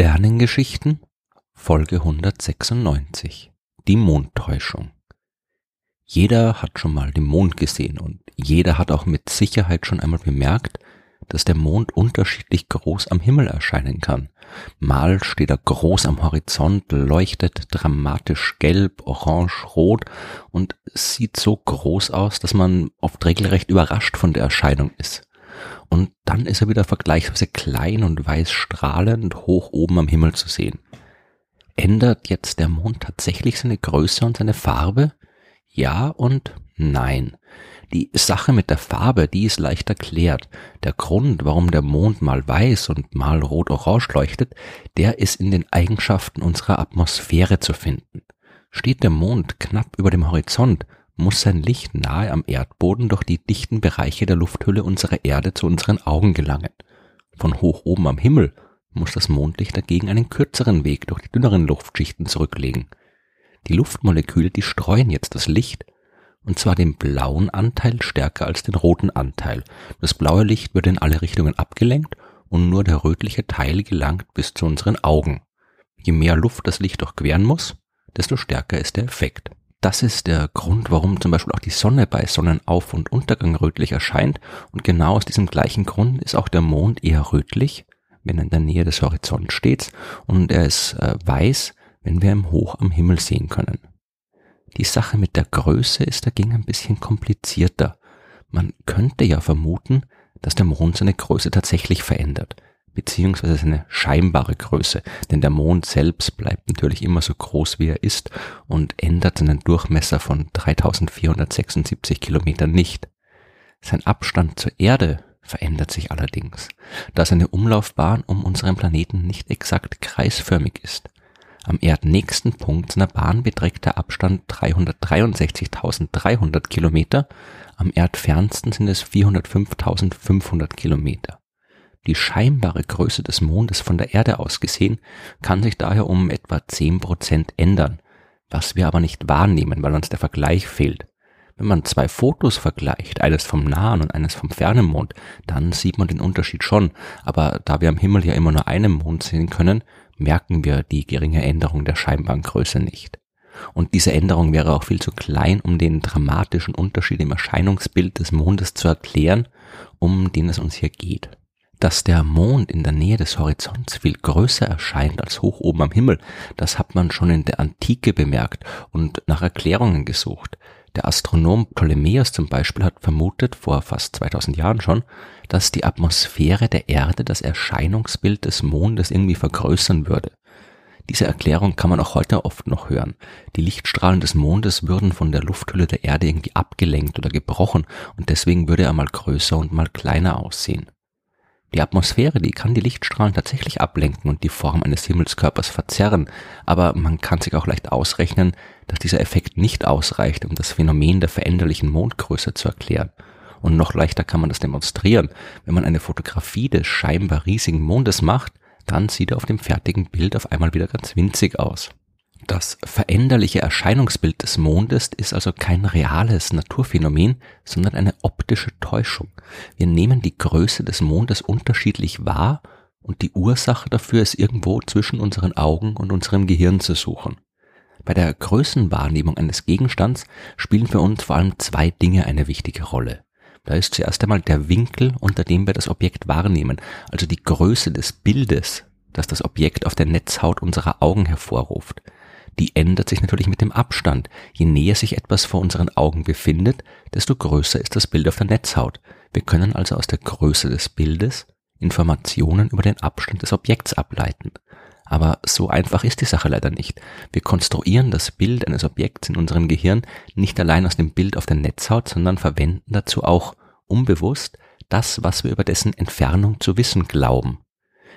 Sternengeschichten Folge 196 Die Mondtäuschung Jeder hat schon mal den Mond gesehen und jeder hat auch mit Sicherheit schon einmal bemerkt, dass der Mond unterschiedlich groß am Himmel erscheinen kann. Mal steht er groß am Horizont, leuchtet dramatisch gelb, orange, rot und sieht so groß aus, dass man oft regelrecht überrascht von der Erscheinung ist. Und dann ist er wieder vergleichsweise klein und weiß strahlend hoch oben am Himmel zu sehen. Ändert jetzt der Mond tatsächlich seine Größe und seine Farbe? Ja und nein. Die Sache mit der Farbe, die ist leicht erklärt. Der Grund, warum der Mond mal weiß und mal rot-orange leuchtet, der ist in den Eigenschaften unserer Atmosphäre zu finden. Steht der Mond knapp über dem Horizont, muss sein Licht nahe am Erdboden durch die dichten Bereiche der Lufthülle unserer Erde zu unseren Augen gelangen. Von hoch oben am Himmel muss das Mondlicht dagegen einen kürzeren Weg durch die dünneren Luftschichten zurücklegen. Die Luftmoleküle, die streuen jetzt das Licht, und zwar den blauen Anteil stärker als den roten Anteil. Das blaue Licht wird in alle Richtungen abgelenkt und nur der rötliche Teil gelangt bis zu unseren Augen. Je mehr Luft das Licht durchqueren muss, desto stärker ist der Effekt. Das ist der Grund, warum zum Beispiel auch die Sonne bei Sonnenauf- und Untergang rötlich erscheint. Und genau aus diesem gleichen Grund ist auch der Mond eher rötlich, wenn er in der Nähe des Horizonts steht. Und er ist äh, weiß, wenn wir ihn hoch am Himmel sehen können. Die Sache mit der Größe ist dagegen ein bisschen komplizierter. Man könnte ja vermuten, dass der Mond seine Größe tatsächlich verändert beziehungsweise seine scheinbare Größe, denn der Mond selbst bleibt natürlich immer so groß, wie er ist und ändert seinen Durchmesser von 3476 Kilometern nicht. Sein Abstand zur Erde verändert sich allerdings, da seine Umlaufbahn um unseren Planeten nicht exakt kreisförmig ist. Am erdnächsten Punkt seiner Bahn beträgt der Abstand 363.300 Kilometer, am erdfernsten sind es 405.500 Kilometer. Die scheinbare Größe des Mondes von der Erde aus gesehen kann sich daher um etwa zehn Prozent ändern, was wir aber nicht wahrnehmen, weil uns der Vergleich fehlt. Wenn man zwei Fotos vergleicht, eines vom nahen und eines vom fernen Mond, dann sieht man den Unterschied schon, aber da wir am Himmel ja immer nur einen Mond sehen können, merken wir die geringe Änderung der scheinbaren Größe nicht. Und diese Änderung wäre auch viel zu klein, um den dramatischen Unterschied im Erscheinungsbild des Mondes zu erklären, um den es uns hier geht. Dass der Mond in der Nähe des Horizonts viel größer erscheint als hoch oben am Himmel, das hat man schon in der Antike bemerkt und nach Erklärungen gesucht. Der Astronom Ptolemäus zum Beispiel hat vermutet, vor fast 2000 Jahren schon, dass die Atmosphäre der Erde das Erscheinungsbild des Mondes irgendwie vergrößern würde. Diese Erklärung kann man auch heute oft noch hören. Die Lichtstrahlen des Mondes würden von der Lufthülle der Erde irgendwie abgelenkt oder gebrochen und deswegen würde er mal größer und mal kleiner aussehen. Die Atmosphäre, die kann die Lichtstrahlen tatsächlich ablenken und die Form eines Himmelskörpers verzerren, aber man kann sich auch leicht ausrechnen, dass dieser Effekt nicht ausreicht, um das Phänomen der veränderlichen Mondgröße zu erklären. Und noch leichter kann man das demonstrieren. Wenn man eine Fotografie des scheinbar riesigen Mondes macht, dann sieht er auf dem fertigen Bild auf einmal wieder ganz winzig aus. Das veränderliche Erscheinungsbild des Mondes ist also kein reales Naturphänomen, sondern eine optische Täuschung. Wir nehmen die Größe des Mondes unterschiedlich wahr und die Ursache dafür ist irgendwo zwischen unseren Augen und unserem Gehirn zu suchen. Bei der Größenwahrnehmung eines Gegenstands spielen für uns vor allem zwei Dinge eine wichtige Rolle. Da ist zuerst einmal der Winkel, unter dem wir das Objekt wahrnehmen, also die Größe des Bildes, das das Objekt auf der Netzhaut unserer Augen hervorruft die ändert sich natürlich mit dem Abstand. Je näher sich etwas vor unseren Augen befindet, desto größer ist das Bild auf der Netzhaut. Wir können also aus der Größe des Bildes Informationen über den Abstand des Objekts ableiten. Aber so einfach ist die Sache leider nicht. Wir konstruieren das Bild eines Objekts in unserem Gehirn nicht allein aus dem Bild auf der Netzhaut, sondern verwenden dazu auch unbewusst das, was wir über dessen Entfernung zu wissen glauben.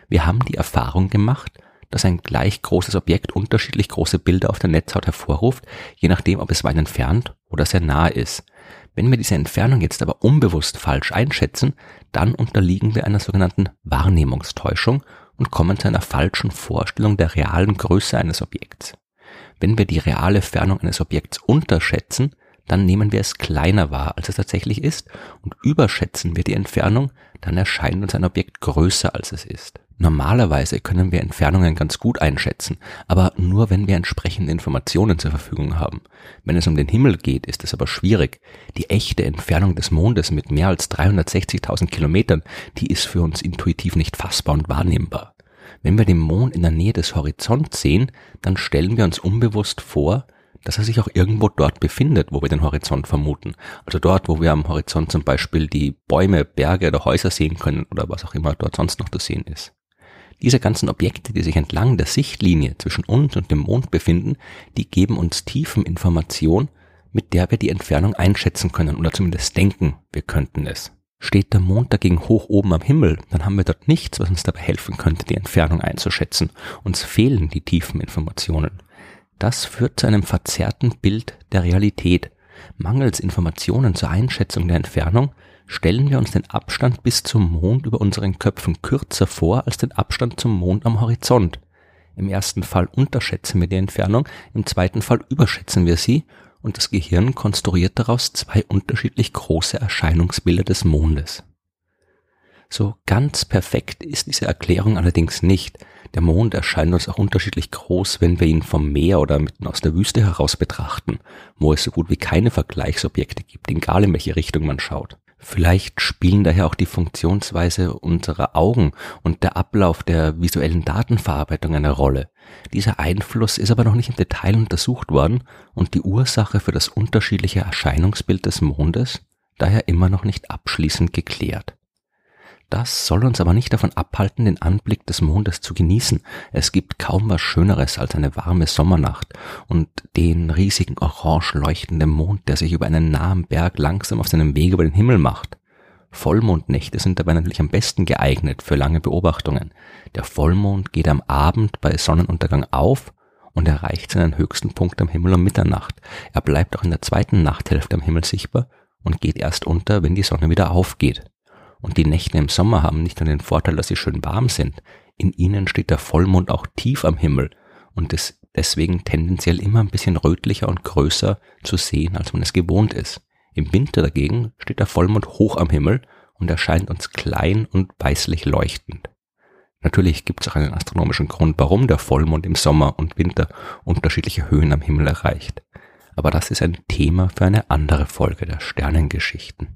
Wir haben die Erfahrung gemacht, dass ein gleich großes Objekt unterschiedlich große Bilder auf der Netzhaut hervorruft, je nachdem, ob es weit entfernt oder sehr nahe ist. Wenn wir diese Entfernung jetzt aber unbewusst falsch einschätzen, dann unterliegen wir einer sogenannten Wahrnehmungstäuschung und kommen zu einer falschen Vorstellung der realen Größe eines Objekts. Wenn wir die reale Fernung eines Objekts unterschätzen, dann nehmen wir es kleiner wahr, als es tatsächlich ist, und überschätzen wir die Entfernung, dann erscheint uns ein Objekt größer, als es ist. Normalerweise können wir Entfernungen ganz gut einschätzen, aber nur wenn wir entsprechende Informationen zur Verfügung haben. Wenn es um den Himmel geht, ist es aber schwierig. Die echte Entfernung des Mondes mit mehr als 360.000 Kilometern, die ist für uns intuitiv nicht fassbar und wahrnehmbar. Wenn wir den Mond in der Nähe des Horizonts sehen, dann stellen wir uns unbewusst vor, dass er sich auch irgendwo dort befindet, wo wir den Horizont vermuten. Also dort, wo wir am Horizont zum Beispiel die Bäume, Berge oder Häuser sehen können oder was auch immer dort sonst noch zu sehen ist. Diese ganzen Objekte, die sich entlang der Sichtlinie zwischen uns und dem Mond befinden, die geben uns Tiefeninformation, mit der wir die Entfernung einschätzen können oder zumindest denken, wir könnten es. Steht der Mond dagegen hoch oben am Himmel, dann haben wir dort nichts, was uns dabei helfen könnte, die Entfernung einzuschätzen. Uns fehlen die tiefen Informationen. Das führt zu einem verzerrten Bild der Realität. Mangels Informationen zur Einschätzung der Entfernung stellen wir uns den Abstand bis zum Mond über unseren Köpfen kürzer vor als den Abstand zum Mond am Horizont. Im ersten Fall unterschätzen wir die Entfernung, im zweiten Fall überschätzen wir sie und das Gehirn konstruiert daraus zwei unterschiedlich große Erscheinungsbilder des Mondes. So ganz perfekt ist diese Erklärung allerdings nicht. Der Mond erscheint uns auch unterschiedlich groß, wenn wir ihn vom Meer oder mitten aus der Wüste heraus betrachten, wo es so gut wie keine Vergleichsobjekte gibt, egal in welche Richtung man schaut. Vielleicht spielen daher auch die Funktionsweise unserer Augen und der Ablauf der visuellen Datenverarbeitung eine Rolle. Dieser Einfluss ist aber noch nicht im Detail untersucht worden und die Ursache für das unterschiedliche Erscheinungsbild des Mondes daher immer noch nicht abschließend geklärt. Das soll uns aber nicht davon abhalten, den Anblick des Mondes zu genießen. Es gibt kaum was Schöneres als eine warme Sommernacht und den riesigen orange leuchtenden Mond, der sich über einen nahen Berg langsam auf seinem Weg über den Himmel macht. Vollmondnächte sind dabei natürlich am besten geeignet für lange Beobachtungen. Der Vollmond geht am Abend bei Sonnenuntergang auf und erreicht seinen höchsten Punkt am Himmel um Mitternacht. Er bleibt auch in der zweiten Nachthälfte am Himmel sichtbar und geht erst unter, wenn die Sonne wieder aufgeht. Und die Nächte im Sommer haben nicht nur den Vorteil, dass sie schön warm sind, in ihnen steht der Vollmond auch tief am Himmel und ist deswegen tendenziell immer ein bisschen rötlicher und größer zu sehen, als man es gewohnt ist. Im Winter dagegen steht der Vollmond hoch am Himmel und erscheint uns klein und weißlich leuchtend. Natürlich gibt es auch einen astronomischen Grund, warum der Vollmond im Sommer und Winter unterschiedliche Höhen am Himmel erreicht. Aber das ist ein Thema für eine andere Folge der Sternengeschichten.